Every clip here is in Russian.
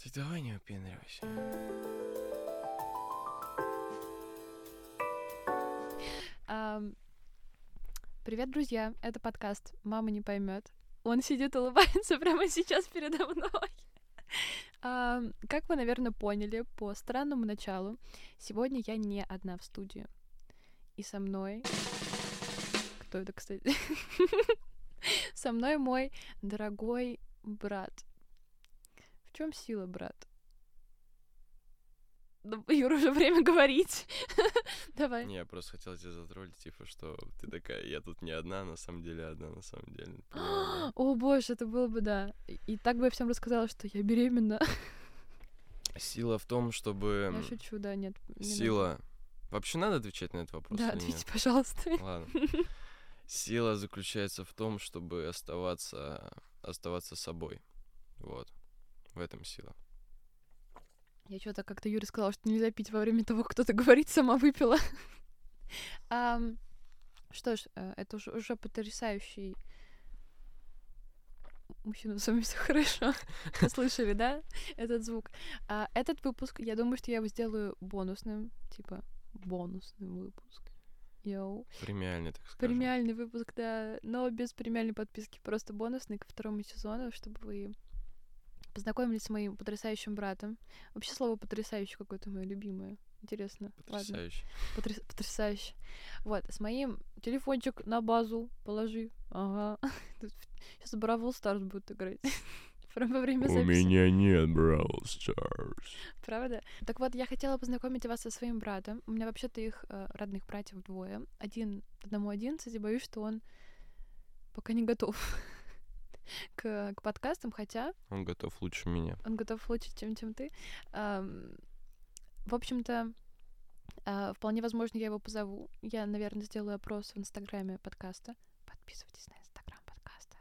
Ты давай не выпендривайся. Ам, Привет, друзья! Это подкаст «Мама не поймет». Он сидит, улыбается прямо сейчас передо мной. Ам, Как вы, наверное, поняли по странному началу, сегодня я не одна в студии. И со мной... Кто это, кстати? Со мной мой дорогой брат. Чем сила, брат? Ну, Юра, уже время говорить. Давай. Не, я просто хотел тебя затроллить, типа, что ты такая, я тут не одна, на самом деле одна, на самом деле. О, боже, это было бы, да. И- так бы я всем рассказала, что я беременна. Сила в том, чтобы... Я шучу, да, нет. не надо. Сила... Вообще надо отвечать на этот вопрос Да, ответьте, нет? пожалуйста. Ладно. Сила заключается в том, чтобы оставаться, оставаться собой. Вот. В этом сила. Я что-то как-то Юре сказала, что нельзя пить во время того, кто-то говорит, сама выпила. Что ж, э, это уже, уже потрясающий Мужчина, с вами все хорошо. Слышали, да, этот звук? А, этот выпуск, я думаю, что я его сделаю бонусным, типа бонусный выпуск. Йоу. Премиальный, так скажем. Премиальный выпуск, да, но без премиальной подписки, просто бонусный ко второму сезону, чтобы вы познакомились с моим потрясающим братом. Вообще слово потрясающий какое-то мое любимое. Интересно. Ладно. Потрясающе. Потряс- потрясающе. Вот, с моим телефончик на базу положи. Ага. Сейчас Бравл Старс будет играть. Прям во время записи. нет Brawl Stars. Правда? Так вот, я хотела познакомить вас со своим братом. У меня вообще-то их э, родных братьев двое. Один, одному 11, и боюсь, что он пока не готов к, к подкастам, хотя Он готов лучше меня. он готов лучше, чем, чем ты. Ам, в общем-то, а, вполне возможно, я его позову. Я, наверное, сделаю опрос в инстаграме подкаста. Подписывайтесь на инстаграм подкаста.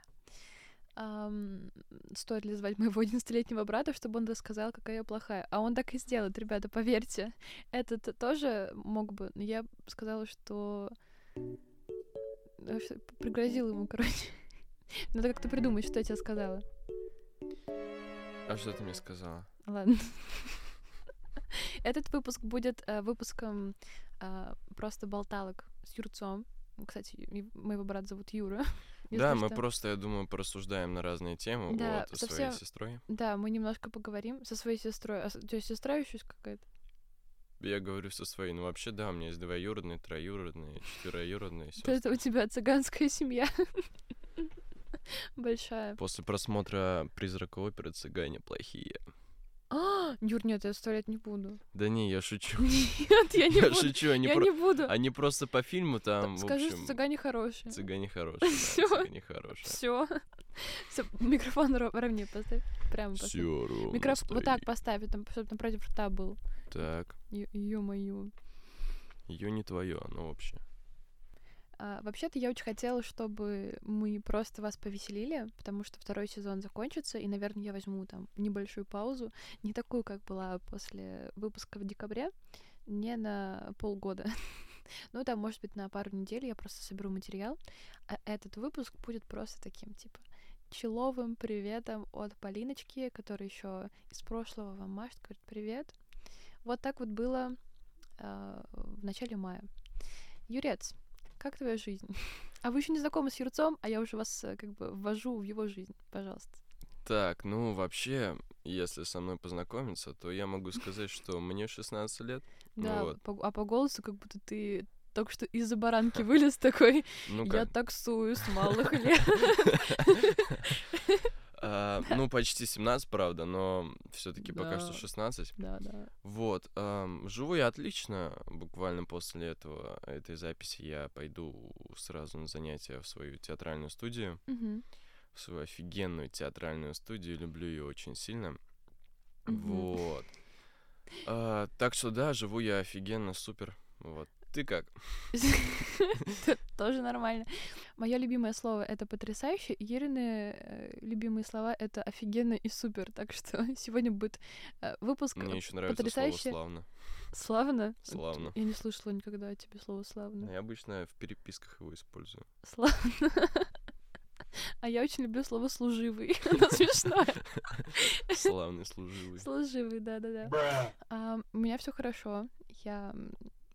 Ам, стоит ли звать моего 11-летнего брата, чтобы он рассказал, какая я плохая. А он так и сделает, ребята, поверьте. Этот тоже мог бы, но я сказала, что... э, что- Пригрозила ему, короче. Надо как-то придумать, что я тебе сказала. А что ты мне сказала? Ладно. Этот выпуск будет э, выпуском э, просто болталок с Юрцом. Кстати, моего брата зовут Юра. да, мы что. просто, я думаю, порассуждаем на разные темы. Да, вот, со своей сестрой. Да, мы немножко поговорим со своей сестрой. А у тебя сестра еще какая-то? Я говорю со своей. Ну, вообще, да, у меня есть двоюродные, троюродные, четвероюродные. То это у тебя цыганская семья. Большая. После просмотра «Призрака оперы» цыгане плохие. А, Юр, нет, я оставлять не буду. Да не, я шучу. Нет, я не Я буду. шучу, они, Я про- не буду. они просто по фильму там, Скажи, общем, что цыгане хорошие. цыгане хорошие, Всё. да, цыгане хорошие. Все. Все, микрофон ро- ровнее поставь. Прямо поставь. Всё ровно Микрофон вот так поставь, там, чтобы напротив рта был. Так, Ё-моё. ее не твое, оно вообще. А, вообще-то я очень хотела, чтобы мы просто вас повеселили, потому что второй сезон закончится, и, наверное, я возьму там небольшую паузу, не такую, как была после выпуска в декабре, не на полгода. Ну, там, может быть, на пару недель я просто соберу материал, а этот выпуск будет просто таким, типа, человым приветом от Полиночки, которая еще из прошлого вам машет, говорит привет. Вот так вот было а, в начале мая. Юрец, как твоя жизнь? А вы еще не знакомы с Юрцом, а я уже вас э, как бы ввожу в его жизнь, пожалуйста. Так, ну вообще, если со мной познакомиться, то я могу сказать, что мне 16 лет. Да, вот. по- а по голосу как будто ты только что из-за баранки вылез такой. Ну Я таксую с малых лет. А, Ну, почти 17, правда, но все-таки пока что Да. 16. Да, да. Вот, живу я отлично. Буквально после этого, этой записи я пойду сразу на занятия в свою театральную студию. В свою офигенную театральную студию. Люблю ее очень сильно. Вот. А, так что да, живу я офигенно, супер. Вот. Ты как? Тоже нормально. Мое любимое слово это потрясающе. и Ирины э, любимые слова это офигенно и супер. Так что сегодня будет э, выпуск Мне еще нравится слово потрясающе. славно. славно. Славно. Я не слышала никогда о тебе слово славно. Я обычно в переписках его использую. Славно. А я очень люблю слово «служивый». Оно смешное. Славный служивый. Служивый, да-да-да. А, у меня все хорошо. Я,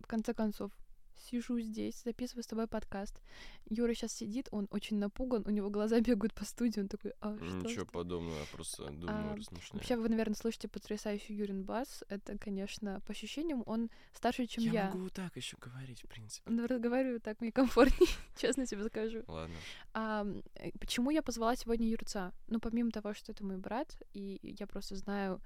в конце концов, сижу здесь, записываю с тобой подкаст. Юра сейчас сидит, он очень напуган, у него глаза бегают по студии, он такой, а что? Ничего подобного, я просто думаю, А, размышляю. Вообще, вы, наверное, слышите потрясающий Юрин бас. Это, конечно, по ощущениям, он старше, чем я. Я могу так еще говорить, в принципе. Ну, разговариваю так мне комфортнее, честно тебе скажу. Ладно. А, почему я позвала сегодня Юрца? Ну, помимо того, что это мой брат, и я просто знаю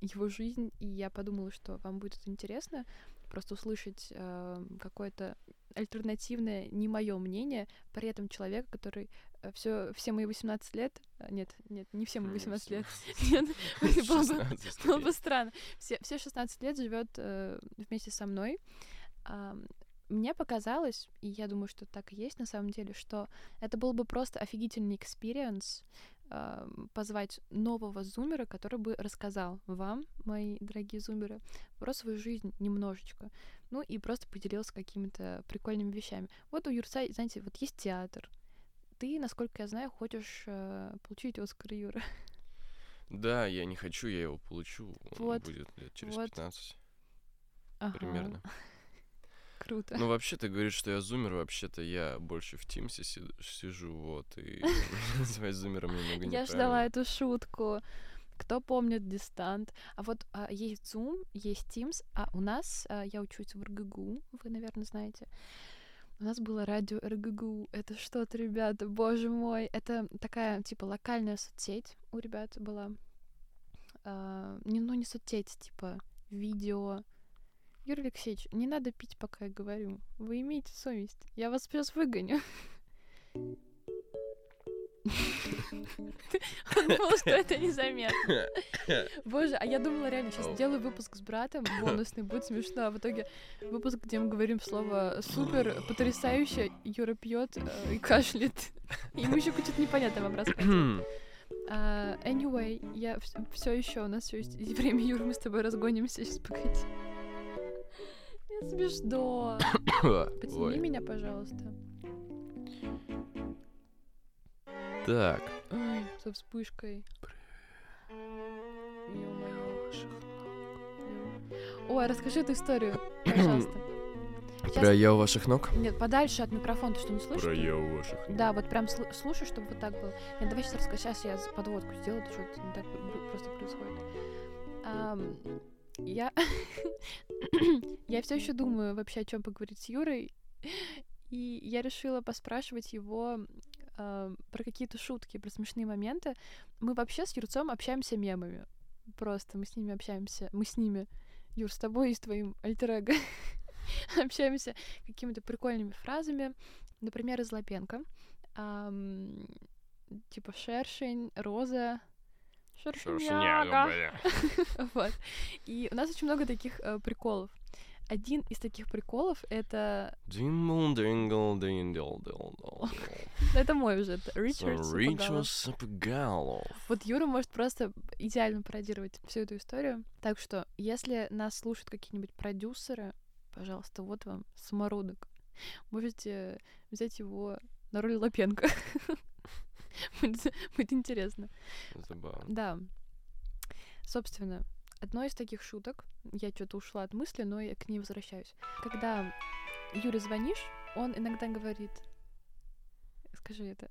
его жизнь, и я подумала, что вам будет это интересно, просто услышать э, какое-то альтернативное, не мое мнение, при этом человека, который все, все мои 18 лет... а, Нет, нет, не все мои 18 лет. Нет, было бы, 16 было окей. бы странно. Все, все 16 лет живет вместе со мной. А, мне показалось, и я думаю, что так и есть на самом деле, что это был бы просто офигительный experience а, позвать нового зумера, который бы рассказал вам, мои дорогие зумеры, про свою жизнь немножечко. Ну и просто поделился какими-то прикольными вещами. Вот у Юрца, знаете, вот есть театр. Ты, насколько я знаю, хочешь э, получить Оскар Юра. Да, я не хочу, я его получу. Он Вот, будет лет через вот. 15 Ага, примерно. Круто. Ну, вообще, ты говоришь, что я зумер, вообще-то я больше в Тимсе си- сижу, вот, и называть зумером немного Я ждала эту шутку. Кто помнит дистант? А вот а, есть Zoom, есть Teams, а у нас, а, я учусь в РГГУ, вы, наверное, знаете. У нас было радио РГГУ. Это что-то, ребята, боже мой. Это такая, типа, локальная соцсеть у ребят была. А, не, ну, не соцсеть, типа, видео. Юрий Алексеевич, не надо пить, пока я говорю. Вы имеете совесть. Я вас сейчас выгоню. Он думал, что это незаметно. Боже, а я думала реально, сейчас сделаю выпуск с братом, бонусный, будет смешно, а в итоге выпуск, где мы говорим слово супер, потрясающе, Юра пьет э, и кашляет. Ему еще что-то непонятно вам рассказывать. А, Anyway, я все еще, у нас все есть время, Юра, мы с тобой разгонимся, сейчас погоди. Смешно. Потяни Ой. меня, пожалуйста. Так. Ой, со вспышкой. Ой, расскажи эту историю, пожалуйста. Сейчас- Про я у ваших ног? Нет, подальше от микрофона, ты что, не слышишь? Про я у ваших ног. Да, вот прям слу- слушай, чтобы вот так было. Нет, давай сейчас расскажу. Сейчас я подводку сделаю, что-то не так просто происходит. Я... я все еще думаю вообще, о чем поговорить с Юрой. И я решила поспрашивать его ам, про какие-то шутки, про смешные моменты. Мы вообще с Юрцом общаемся мемами. Просто мы с ними общаемся. Мы с ними. Юр, с тобой и с твоим альтер общаемся какими-то прикольными фразами. Например, из Лапенко. Ам, типа шершень, роза, шершеняга. бля. Вот. И у нас очень много таких э, приколов. Один из таких приколов это... Это мой уже, это. Ричард. Ричард Сапогалов. Вот Юра может просто идеально пародировать всю эту историю. Так что, если нас слушают какие-нибудь продюсеры, пожалуйста, вот вам самородок. Можете взять его на роль Лапенко. Будет будет интересно. Забавно. Да. Собственно, одной из таких шуток, я что-то ушла от мысли, но я к ней возвращаюсь. Когда Юре звонишь, он иногда говорит... Скажи это.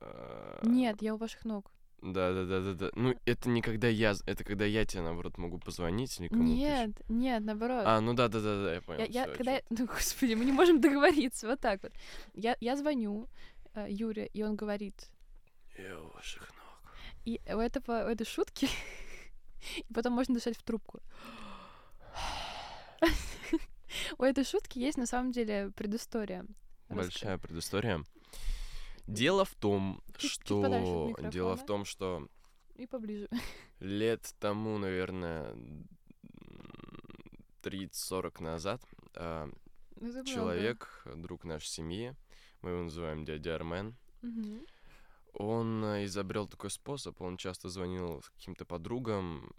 Нет, я у ваших ног. Да, да, да, да, да. Ну, это не когда я, это когда я тебе, наоборот, могу позвонить или кому-то. Нет, нет, наоборот. А, ну да, да, да, да, я понял. Я, я- всё, когда я, ну господи, мы не можем договориться, вот так вот. Я, я звоню э, Юре, и он говорит. Я у ваших ног. и у этого, у этой шутки, и потом можно дышать в трубку. У этой шутки есть на самом деле предыстория. Большая предыстория. Дело в том, Чуть- чуть что... Дело в том, что И поближе. лет тому, наверное, 30-40 назад много. человек, друг нашей семьи, мы его называем дядя Армен, Мгм. Он изобрел такой способ, он часто звонил каким-то подругам,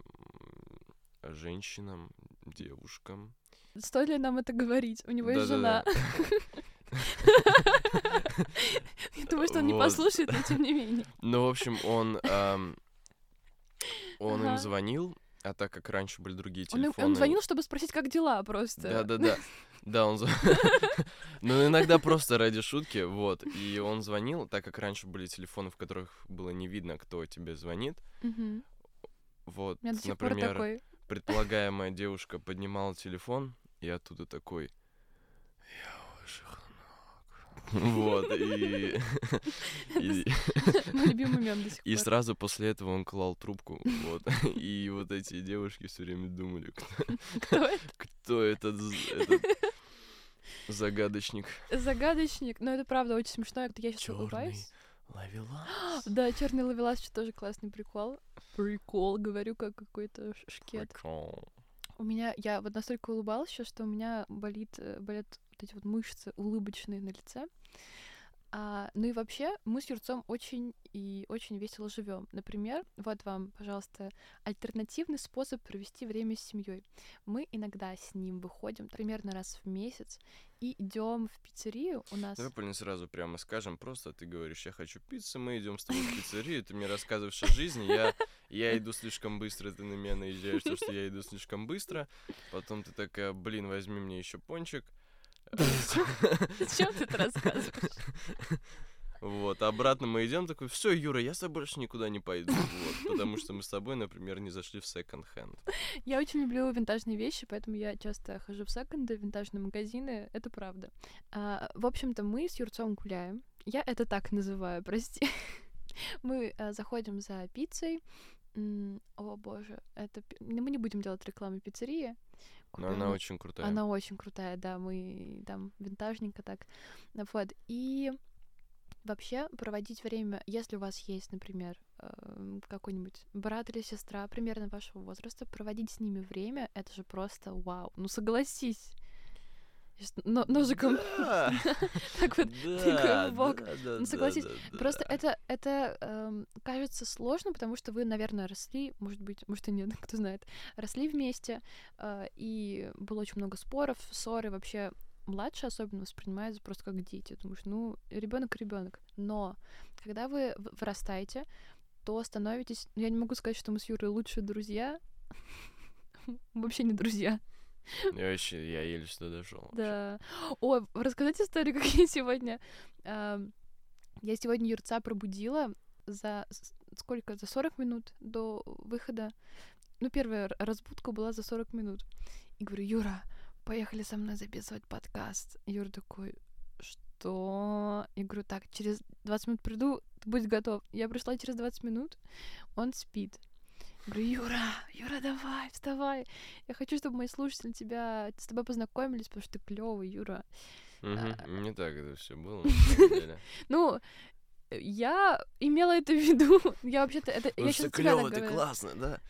женщинам, девушкам. Стоит ли нам это говорить? У него есть жена. Я думаю, что он не послушает, но тем не менее. Ну, в общем, он, он им звонил, а так как раньше были другие Он, телефоны... он звонил, чтобы спросить, как дела просто. Да-да-да. Да, он... Ну, иногда просто ради шутки, вот. И он звонил, так как раньше были телефоны, в которых было не видно, кто тебе звонит. Вот, например, предполагаемая девушка поднимала телефон, и оттуда такой... Я ног». Вот, и... и- Мой любимый мем до сих И пор. сразу после этого он клал трубку, вот. И вот эти девушки все время думали, кто, Кто это? этот загадочник. Загадочник. Но это правда очень смешно, я сейчас Чёрный улыбаюсь. Ловелас. Да, черный ловелас что тоже классный прикол. Прикол, говорю, как какой-то шкет. Прикол. У меня, я вот настолько улыбалась сейчас, что у меня болит, э, болят вот эти вот мышцы улыбочные на лице. А, ну и вообще, мы с Юрцом очень и очень весело живем. Например, вот вам, пожалуйста, альтернативный способ провести время с семьей. Мы иногда с ним выходим примерно раз в месяц и идем в пиццерию. У нас Давай, Полин, сразу прямо скажем, просто ты говоришь, я хочу пиццы, мы идем с тобой в пиццерию, ты мне рассказываешь о жизни, я, я иду слишком быстро, ты на меня наезжаешь, то, что я иду слишком быстро, потом ты такая, блин, возьми мне еще пончик. Зачем ты это рассказываешь? Вот, обратно мы идем, такой, все, Юра, я с тобой больше никуда не пойду, вот, потому что мы с тобой, например, не зашли в секонд-хенд. Я очень люблю винтажные вещи, поэтому я часто хожу в секонды, в винтажные магазины, это правда. А, в общем-то, мы с Юрцом гуляем. Я это так называю, прости. Мы а, заходим за пиццей. О боже, это мы не будем делать рекламу пиццерии. Но Купим- она очень крутая. она очень крутая, да, мы там винтажненько так. Вот. И вообще проводить время, если у вас есть, например, эм, какой-нибудь брат или сестра примерно вашего возраста, проводить с ними время, это же просто вау. Ну согласись. Но- ножиком так вот тыкаю в бок. Ну, согласись, Просто это, это эм, кажется сложно, потому что вы, наверное, росли, может быть, может и нет, кто знает, росли вместе, э, и было очень много споров, ссоры, вообще младшие особенно воспринимаются просто как дети. Думаешь, ну, ребенок ребенок. Но когда вы вырастаете, то становитесь... ну, Я не могу сказать, что мы с Юрой лучшие друзья. Вообще не друзья. Я вообще, я еле сюда дошел. Да. О, рассказать историю, как я сегодня... ам, Я сегодня Юрца пробудила за сколько? За 40 минут до выхода. Ну, первая разбудка была за 40 минут. И говорю, Юра, поехали со мной записывать подкаст. Юра такой, что? Я говорю, так, через 20 минут приду, будь готов. Я пришла через 20 минут, он спит. Говорю, Юра, Юра, давай, вставай. Я хочу, чтобы мои слушатели тебя с тобой познакомились, потому что ты клевый, Юра. Мгм, Не так это все было. Ну, я имела это в виду. Я вообще-то это. Я сейчас так клево, ты классно, да?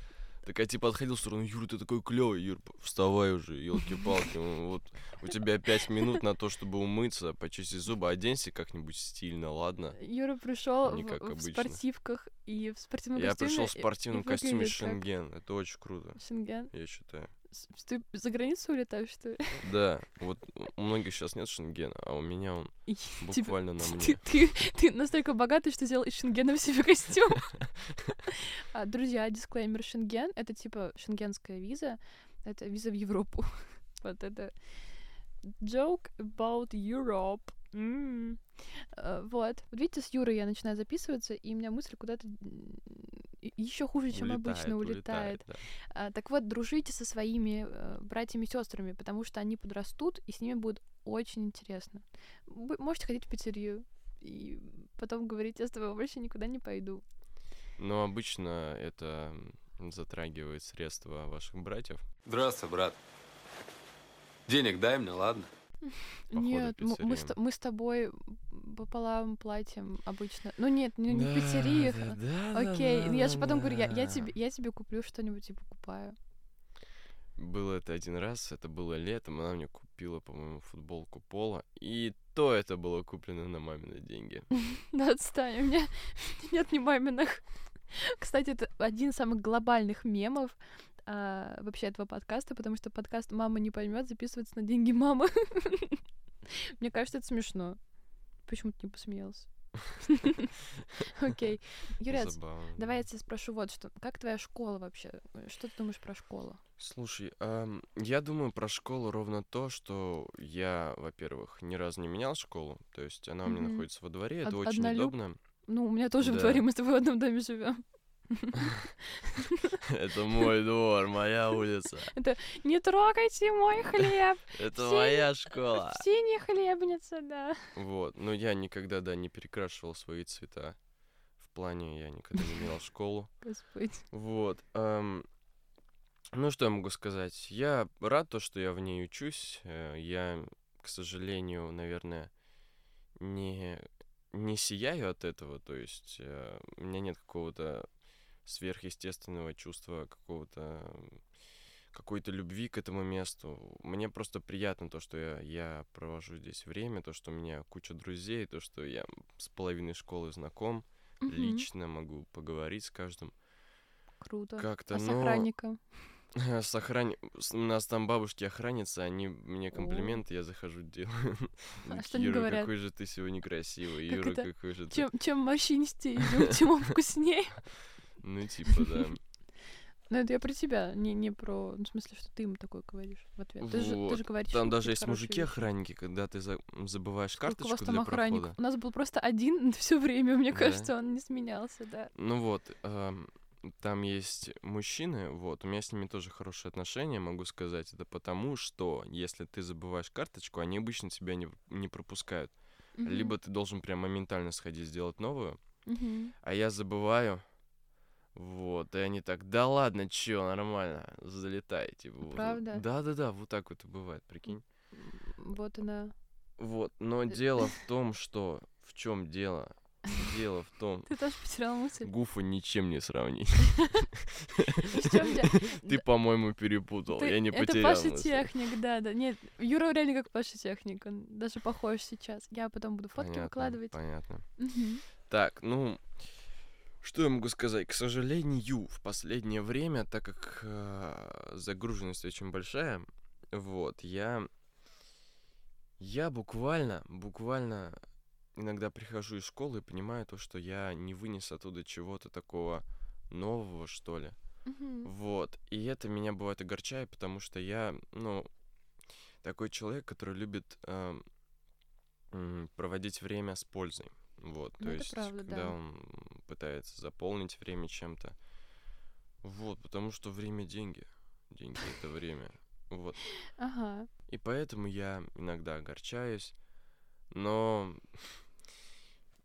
Так я типа отходил в сторону, Юра, ты такой клевый, Юр, вставай уже, елки-палки. Вот у тебя пять минут на то, чтобы умыться, почистить зубы, оденься как-нибудь стильно, ладно? Юра пришел в, в спортивках и в спортивном Я костюме. пришел в спортивном костюме Шенген, это очень круто, Шенген. я считаю. Ты за границу улетаешь, что ли? Да, вот у многих сейчас нет Шенгена, а у меня он И буквально на мне. ты, ты настолько богатый, что сделал из Шенгена себе костюм. А, Друзья, дисклеймер. Шенген — это типа шенгенская виза. Это виза в Европу. Вот это joke about Europe. М. Э, Вот. Вот видите, с Юрой я начинаю записываться, и у меня мысль куда-то еще хуже, чем обычно, улетает. да. А, так вот, дружите со своими э, братьями и сестрами, потому что они подрастут, и с ними будет очень интересно. Вы можете ходить в пиццерию и потом говорить, я с тобой больше никуда не пойду. Но обычно это затрагивает средства ваших братьев. Здравствуй, брат. Денег дай мне, ладно? Походу, нет, мы, с, мы с тобой пополам платим обычно. Ну нет, не, не в пиццериях. а- Окей, ну я же потом говорю, я, я, тебе, я тебе куплю что-нибудь и покупаю. Было это один раз, это было летом, она мне купила, по-моему, футболку Пола, и то это было куплено на мамины деньги. Да отстань, у меня нет ни маминых. Кстати, это один из самых глобальных мемов а, вообще этого подкаста, потому что подкаст «Мама не поймет» записывается на деньги мамы. Мне кажется, это смешно. Почему ты не посмеялся? Окей. Юрец, давай я тебя спрошу вот что. Как твоя школа вообще? Что ты думаешь про школу? Слушай, я думаю про школу ровно то, что я, во-первых, ни разу не менял школу, то есть она у меня находится во дворе, это Од- очень однолюб? удобно. Ну, у меня тоже в Да. дворе, мы с тобой в одном доме живем. Это мой двор, моя улица. Не трогайте мой хлеб! Это моя школа. Синяя хлебница, да. Вот, но я никогда, да, не перекрашивал свои цвета. В плане я никогда не менял школу. Господи. Вот. ну, что я могу сказать? Я рад то, что я в ней учусь. Э, Я, к сожалению, наверное, не, не сияю от этого. То есть э, у меня нет какого-то сверхъестественного чувства, какого-то какой-то любви к этому месту. Мне просто приятно то, что я, я провожу здесь время, то, что у меня куча друзей, то, что я с половиной школы знаком, Мгм. лично могу поговорить с каждым. Круто. Как-то, А с но... охранником? С охране... с- У нас там бабушки-охранницы, они мне О. комплименты, я захожу, делаю. А что Юра, говорят? какой же ты сегодня красивый, Как Юра, это? какой же ты... Чем, чем морщинистее тем он вкуснее. Ну, типа, да. Ну, это я про тебя, не, не про... Ну, в смысле, что ты им такое говоришь в ответ. Ты же, ты же говоришь Там даже есть мужики-охранники, когда ты за- забываешь Сколько у вас карточку там для охранников? прохода. У нас был просто один все время, мне Да. кажется, он не сменялся, да. Ну вот, ам, там есть мужчины, вот, у меня с ними тоже хорошие отношения, могу сказать. Это потому, что если ты забываешь карточку, они обычно тебя не, не пропускают. Мгм. Либо ты должен прям моментально сходить сделать новую, Мгм. а я забываю. Вот, и они так, да ладно, чё, нормально, залетайте. Правда? Да-да-да, вот так вот и бывает, прикинь. Вот она. Вот, но Э, дело в том, что... В чем дело? Дело в том, Ты тоже потерял мысль. Гуфа ничем не сравнить. Ты, по-моему, перепутал. Я не Это потерял Паша мысль. Техник, да, да. Нет, Юра реально как Паша Техник, он даже похож сейчас. Я потом буду фотки выкладывать. Понятно. Так, ну, что я могу сказать? К сожалению, в последнее время, так как э, загруженность очень большая, вот, я, я буквально, буквально иногда прихожу из школы и понимаю то, что я не вынес оттуда чего-то такого нового, что ли. Мгм. Вот. И это меня бывает огорчает, потому что я, ну, такой человек, который любит м, проводить время с пользой. Вот. Ну, То есть, правда, когда да. он пытается заполнить время чем-то. Вот, потому что время деньги. Деньги это время. Вот. Ага. И поэтому я иногда огорчаюсь, но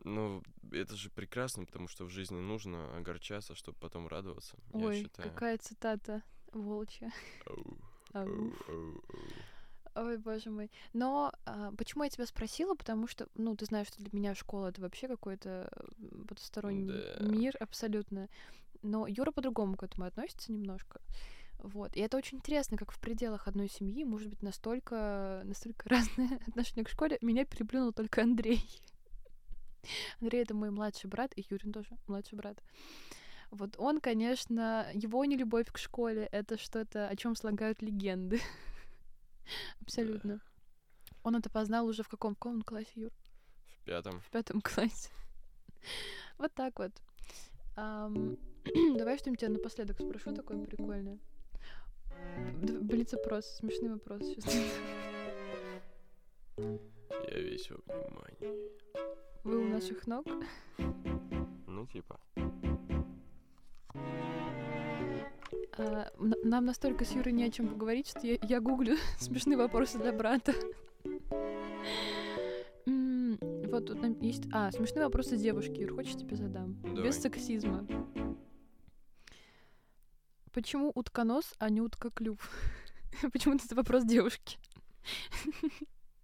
ну, это же прекрасно, потому что в жизни нужно огорчаться, чтобы потом радоваться, я Ой, считаю. какая цитата волчья. Ау. ау, ау, ау. Ой, боже мой. Но а, почему я тебя спросила? Потому что, ну, ты знаешь, что для меня школа это вообще какой-то потусторонний Да. мир абсолютно. Но Юра по-другому к этому относится немножко. Вот. И это очень интересно, как в пределах одной семьи может быть настолько, настолько разное отношение к школе. Меня переплюнул только Андрей. Андрей — это мой младший брат, и Юрин тоже младший брат. Вот он, конечно, его нелюбовь к школе — это что-то, о чем слагают легенды. Абсолютно. Он это познал уже в каком, в каком он классе, Юр? В пятом. В пятом классе. Вот так вот. Давай что-нибудь тебя напоследок спрошу такое прикольное. Блиц-опрос, смешный вопрос сейчас. Я весь во внимании. Вы у наших ног? Ну, типа. А, нам настолько с Юрой не о чем поговорить, что я, я гуглю смешные вопросы для брата. Вот тут нам есть... А, смешные вопросы девушки. Юр, хочешь тебе задам? Давай. Без сексизма. Почему утконос, а не уткоклюв? Почему это вопрос девушки?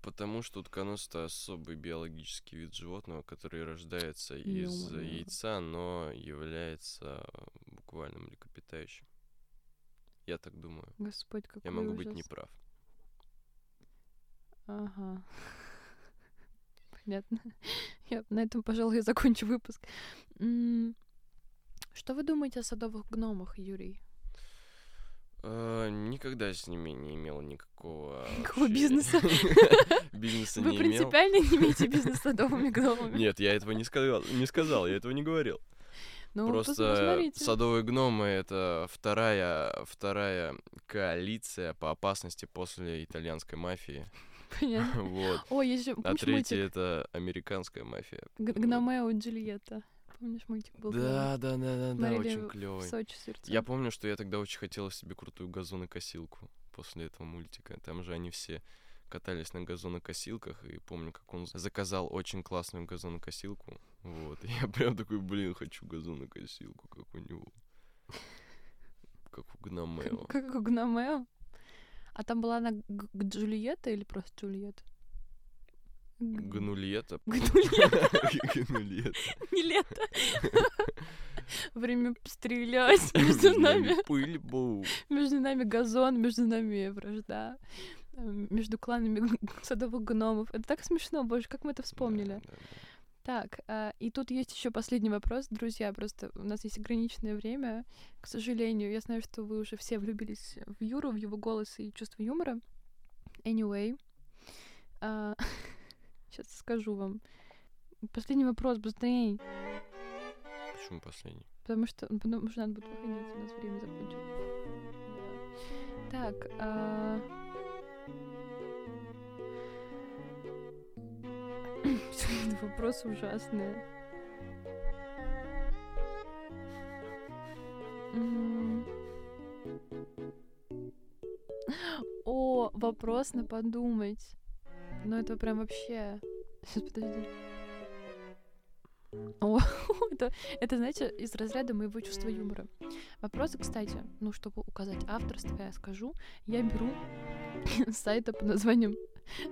Потому что утконос это особый биологический вид животного, который рождается из яйца, но является буквально млекопитающим. Я так думаю. Господь, какой Я могу быть ужас. неправ. Ага. Понятно. Я на этом, пожалуй, закончу выпуск. Что вы думаете о садовых гномах, Юрий? Э, Никогда с ними не имел никакого... Никакого бизнеса. Бизнеса Вы не имел. принципиально не имеете бизнес с садовыми гномами? Нет, я этого не сказал, не сказал, я этого не говорил. Ну, Просто садовые гномы это вторая, вторая коалиция по опасности после итальянской мафии. Понятно. Вот. Же, А третья это американская мафия. Гномео Джульетта? Помнишь, мультик был? Да, да, да, да, да, очень клевый. Сочи. Я помню, что я тогда очень хотела себе крутую газонокосилку после этого мультика. Там же они все катались на газонокосилках, и помню, как он заказал очень классную газонокосилку. Вот. Я прям такой, блин, хочу газонокосилку, как у него. Как у Гномео. Как, как у Гномео? А там была она Джульетта или просто Джульетта? Гнулета. Гнулета, Гнулета. не лето. Время пострелять. Между нами, Пыль, бу. между нами газон, между нами вражда. Между кланами садовых гномов. Это так смешно, боже, как мы это вспомнили. Да, да, да. Так, а, и тут есть еще последний вопрос, друзья. Просто у нас есть ограниченное время. К сожалению, я знаю, что вы уже все влюбились в Юру, в его голос и чувство юмора. Anyway, сейчас скажу вам. Последний вопрос, быстрее. Почему последний? Потому что, ну, потому что надо будет выходить, у нас время закончилось. Так, Вопросы ужасные. О, вопрос на подумать. Ну это прям вообще... Сейчас, подожди. О, это, это, знаете, из разряда моего чувства юмора. Вопросы, кстати, ну, чтобы указать авторство, я скажу, я беру сайта под названием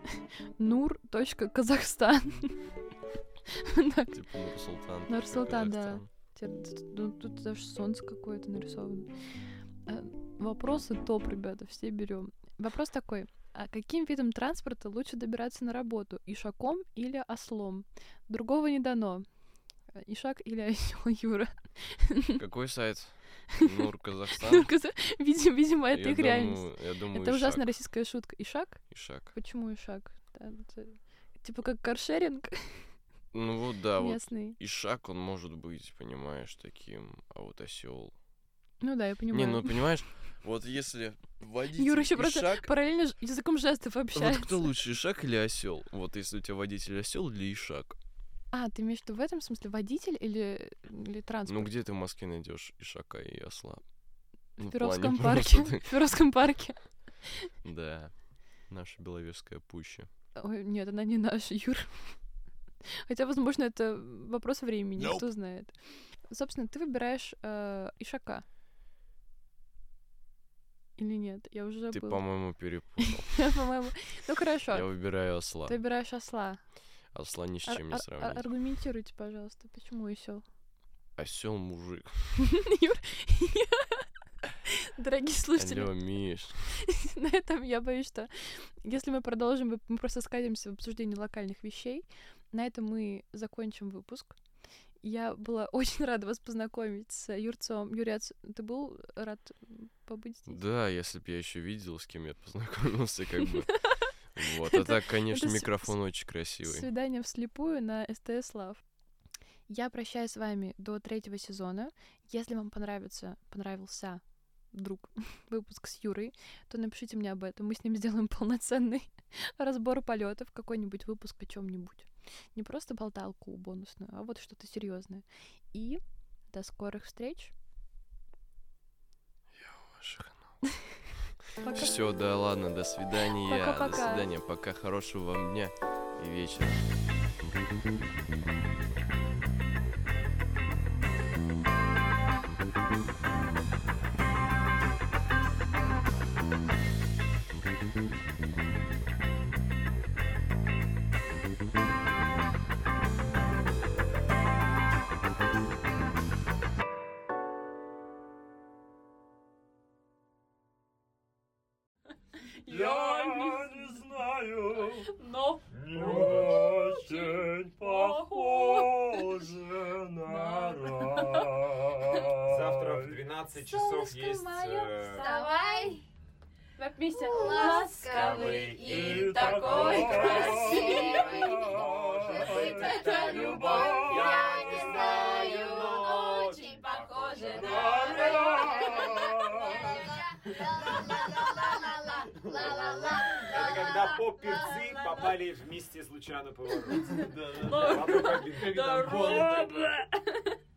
nur.казахстан. Типа Нур-Султан. Нур-Султан, да. Ну, Тут даже солнце какое-то нарисовано. Э, Вопросы топ, ребята, все берем. Вопрос такой. А каким видом транспорта лучше добираться на работу? Ишаком или ослом? Другого не дано. Э, Ишак или осел, Юра? Какой сайт? Нур Казахстан. Видимо, видимо, это Я их реальность. думаю- Я думаю, Это ужасная Ишак. российская шутка. Ишак? Ишак. Почему Ишак? Да, это Типа как каршеринг Ну вот да, вот местный. Ишак, он может быть, понимаешь, таким, а вот осел. Ну да, я Не, понимаю. ну понимаешь, вот если водитель Юра еще просто Ишак, параллельно языком жестов вот общается. кто лучше, Ишак или осел? Вот если у тебя водитель осел или Ишак? А, ты имеешь в виду в этом смысле водитель или, или транспорт? Ну где ты в Москве найдешь Ишака и осла? Ну, в плане Перовском парке. В Перовском парке. Да, наша Беловежская пуща. Ой, нет, она не наша, Юр. Хотя, возможно, это вопрос времени, Nope. кто знает. Собственно, ты выбираешь э, Ишака. Или нет? Я уже Ты, забыла. по-моему, перепутал. По-моему. Ну хорошо. Я выбираю осла. Ты выбираешь осла. Осла ни с чем не сравнить. Аргументируйте, пожалуйста, почему осел? Осел мужик. Дорогие слушатели, Алло, Миш. на этом я боюсь, что если мы продолжим, мы- мы просто скатимся в обсуждение локальных вещей. На этом мы закончим выпуск. Я была очень рада вас познакомить с Юрцом. Юрец, ты был рад побыть здесь? Да, если бы я еще видел, с кем я познакомился, как бы. Вот, а так, конечно, микрофон очень красивый. Свидание вслепую на СТС Лав. Я прощаюсь с вами до третьего сезона. Если вам понравится, понравился вдруг выпуск с Юрой, то напишите мне об этом. Мы с ним сделаем полноценный разбор полетов, какой-нибудь выпуск о чем-нибудь. Не просто болталку бонусную, а вот что-то серьезное. И до скорых встреч. Ваших Пока. Все, да ладно, до свидания. До Пока-пока. свидания. Пока хорошего вам дня и вечера. Я не знаю, Но не очень похоже на рай. Завтра Вставай. 12 часов есть... Вставай! Вместе. Ласковый и такой красивый. Может быть, это любовь, я поп-певцы попали вместе с Лучано Поворот. Дорога